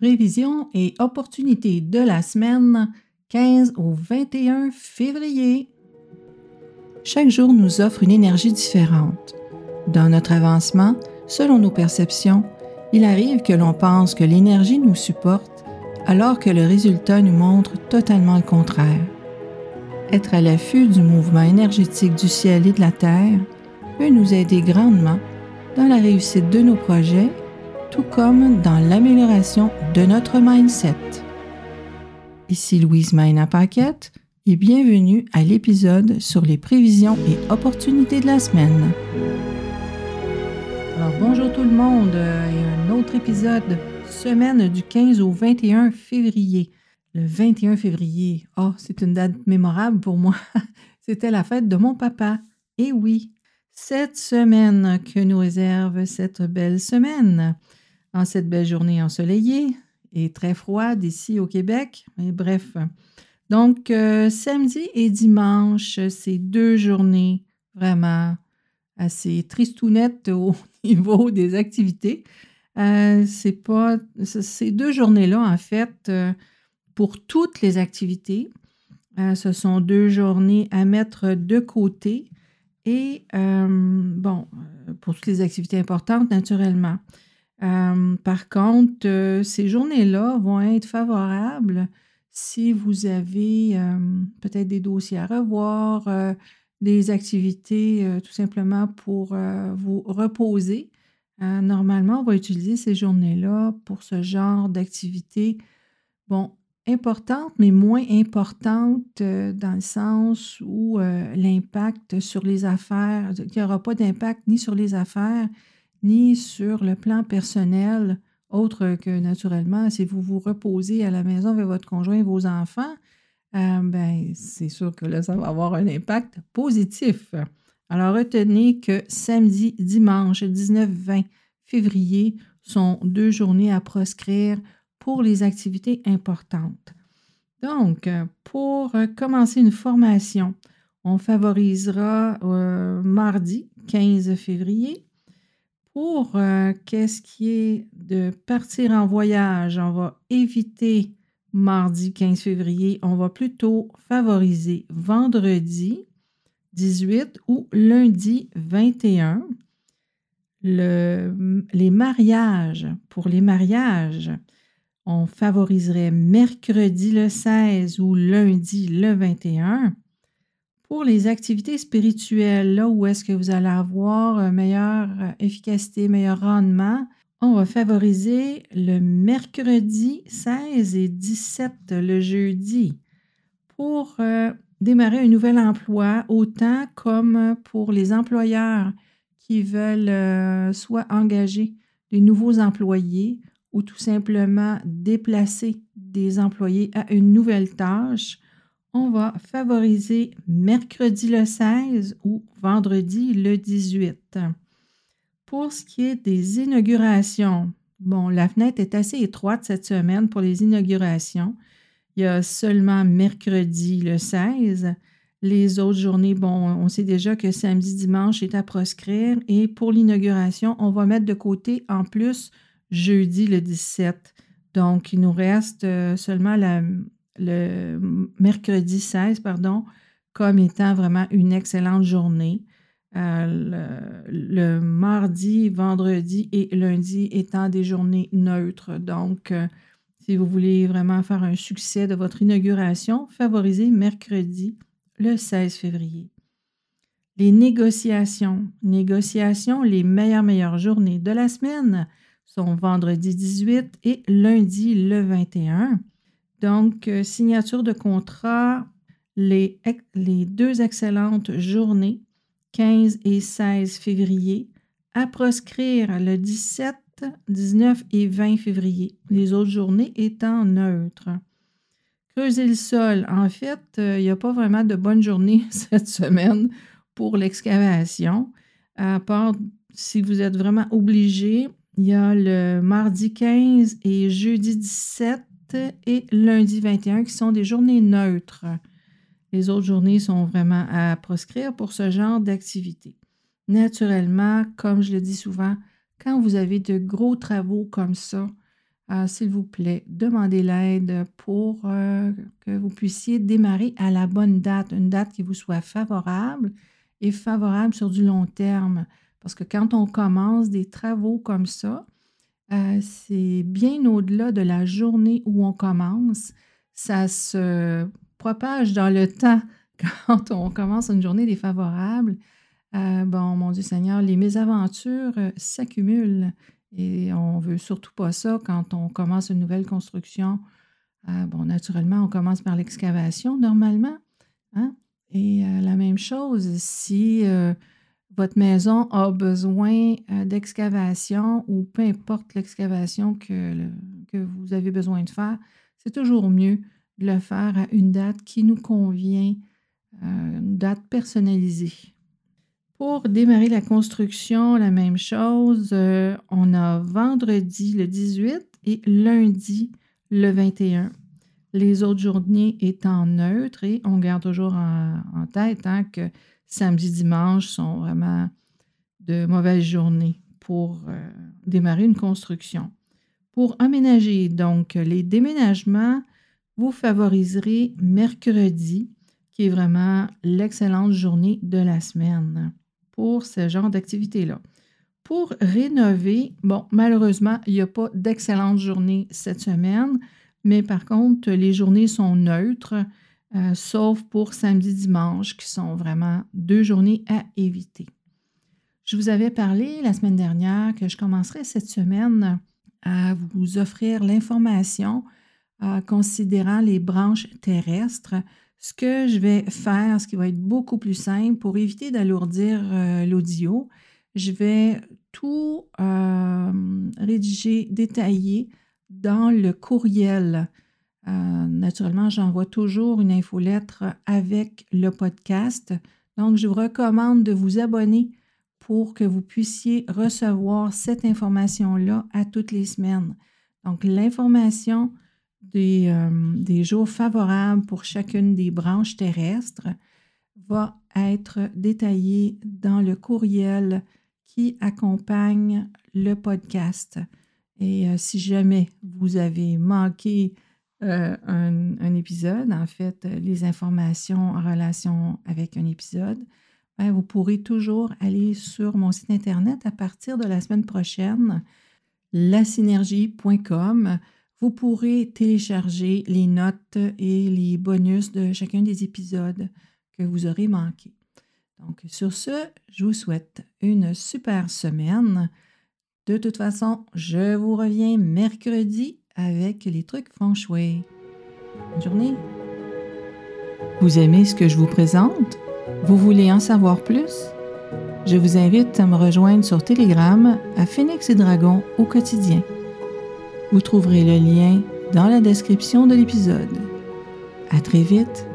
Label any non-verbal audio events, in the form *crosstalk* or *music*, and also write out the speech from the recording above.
Prévisions et opportunités de la semaine 15 au 21 février. Chaque jour nous offre une énergie différente. Dans notre avancement, selon nos perceptions, il arrive que l'on pense que l'énergie nous supporte alors que le résultat nous montre totalement le contraire. Être à l'affût du mouvement énergétique du ciel et de la terre peut nous aider grandement dans la réussite de nos projets tout comme dans l'amélioration de notre mindset. Ici Louise Maina Paquette et bienvenue à l'épisode sur les prévisions et opportunités de la semaine. Alors bonjour tout le monde et un autre épisode semaine du 15 au 21 février. Le 21 février, oh, c'est une date mémorable pour moi. *laughs* C'était la fête de mon papa. Et oui, cette semaine que nous réserve cette belle semaine en cette belle journée ensoleillée et très froide ici au Québec. Mais bref. Donc, euh, samedi et dimanche, c'est deux journées vraiment assez tristounettes au *laughs* niveau des activités. Euh, c'est pas ces deux journées-là, en fait, euh, pour toutes les activités, ce sont deux journées à mettre de côté. Et bon, pour toutes les activités importantes, naturellement. Euh, par contre, euh, ces journées-là vont être favorables si vous avez euh, peut-être des dossiers à revoir, des activités tout simplement pour vous reposer. normalement, on va utiliser ces journées-là pour ce genre d'activité, bon, importante, mais moins importante dans le sens où l'impact sur les affaires, il n'y aura pas d'impact ni sur les affaires, ni sur le plan personnel, autre que naturellement, si vous vous reposez à la maison avec votre conjoint et vos enfants, euh, ben, c'est sûr que là, ça va avoir un impact positif. Alors, retenez que samedi, dimanche, 19-20 février sont deux journées à proscrire pour les activités importantes. Donc, pour commencer une formation, on favorisera euh, mardi 15 février pour euh, qu'est-ce qui est de partir en voyage, on va éviter mardi 15 février, on va plutôt favoriser vendredi 18 ou lundi 21. les mariages, pour les mariages, on favoriserait mercredi le 16 ou lundi le 21. Pour les activités spirituelles, là où est-ce que vous allez avoir une meilleure euh, efficacité, meilleur rendement, on va favoriser le mercredi 16 et 17 le jeudi pour euh, démarrer un nouvel emploi, autant comme pour les employeurs qui veulent euh, soit engager de nouveaux employés ou tout simplement déplacer des employés à une nouvelle tâche on va favoriser mercredi le 16 ou vendredi le 18. Pour ce qui est des inaugurations, bon, la fenêtre est assez étroite cette semaine pour les inaugurations. Il y a seulement mercredi le 16. Les autres journées, bon, on sait déjà que samedi, dimanche est à proscrire. Et pour l'inauguration, on va mettre de côté en plus jeudi le 17. Donc, il nous reste euh, seulement la, le mercredi 16, pardon, comme étant vraiment une excellente journée. Euh, le, mardi, vendredi et lundi étant des journées neutres. Donc, euh, si vous voulez vraiment faire un succès de votre inauguration, favorisez mercredi, le 16 février. Les négociations. Négociations, les meilleures, meilleures journées de la semaine sont vendredi 18 et lundi le 21. Donc, euh, signature de contrat, les, deux excellentes journées, 15 et 16 février, à proscrire le 17, 19 et 20 février, les autres journées étant neutres. Creuser le sol. En fait, euh, il n'y a pas vraiment de bonne journée *laughs* cette semaine pour l'excavation, à part si vous êtes vraiment obligé. Il y a le mardi 15 et jeudi 17 et lundi 21 qui sont des journées neutres. Les autres journées sont vraiment à proscrire pour ce genre d'activité. Naturellement, comme je le dis souvent, quand vous avez de gros travaux comme ça, euh, s'il vous plaît, demandez l'aide pour euh, que vous puissiez démarrer à la bonne date, une date qui vous soit favorable et favorable sur du long terme. Parce que quand on commence des travaux comme ça, euh, c'est bien au-delà de la journée où on commence. Ça se propage dans le temps *laughs* quand on commence une journée défavorable. bon, mon Dieu Seigneur, les mésaventures s'accumulent et on ne veut surtout pas ça quand on commence une nouvelle construction. Euh, bon, naturellement, on commence par l'excavation normalement. Hein? Et euh, la même chose, si euh, votre maison a besoin d'excavation ou peu importe l'excavation que, vous avez besoin de faire, c'est toujours mieux de le faire à une date qui nous convient, une date personnalisée. Pour démarrer la construction, la même chose, euh, on a vendredi le 18 et lundi le 21. Les autres journées étant neutres et on garde toujours en, tête hein, que samedi, dimanche sont vraiment de mauvaises journées pour euh, démarrer une construction. Pour aménager donc les déménagements, vous favoriserez mercredi, qui est vraiment l'excellente journée de la semaine pour ce genre d'activité-là. Pour rénover, bon, malheureusement, il n'y a pas d'excellente journée cette semaine, mais par contre, les journées sont neutres, euh, sauf pour samedi-dimanche, qui sont vraiment deux journées à éviter. Je vous avais parlé la semaine dernière que je commencerai cette semaine à vous offrir l'information euh, considérant les branches terrestres ce que je vais faire, ce qui va être beaucoup plus simple pour éviter d'alourdir euh, l'audio, je vais tout rédiger, détailler dans le courriel. Euh, naturellement, j'envoie toujours une infolettre avec le podcast. Donc, je vous recommande de vous abonner pour que vous puissiez recevoir cette information-là à toutes les semaines. Donc, l'information euh, des, jours favorables pour chacune des branches terrestres va être détaillé dans le courriel qui accompagne le podcast. Et euh, si jamais vous avez manqué euh, un, épisode, en fait, les informations en relation avec un épisode, vous pourrez toujours aller sur mon site Internet à partir de la semaine prochaine, lasynergie.com vous pourrez télécharger les notes et les bonus de chacun des épisodes que vous aurez manqués. Donc, sur ce, je vous souhaite une super semaine. De toute façon, je vous reviens mercredi avec les trucs feng shui. Bonne journée. Vous aimez ce que je vous présente? Vous voulez en savoir plus? Je vous invite à me rejoindre sur Telegram à Phoenix et Dragon au quotidien. Vous trouverez le lien dans la description de l'épisode. À très vite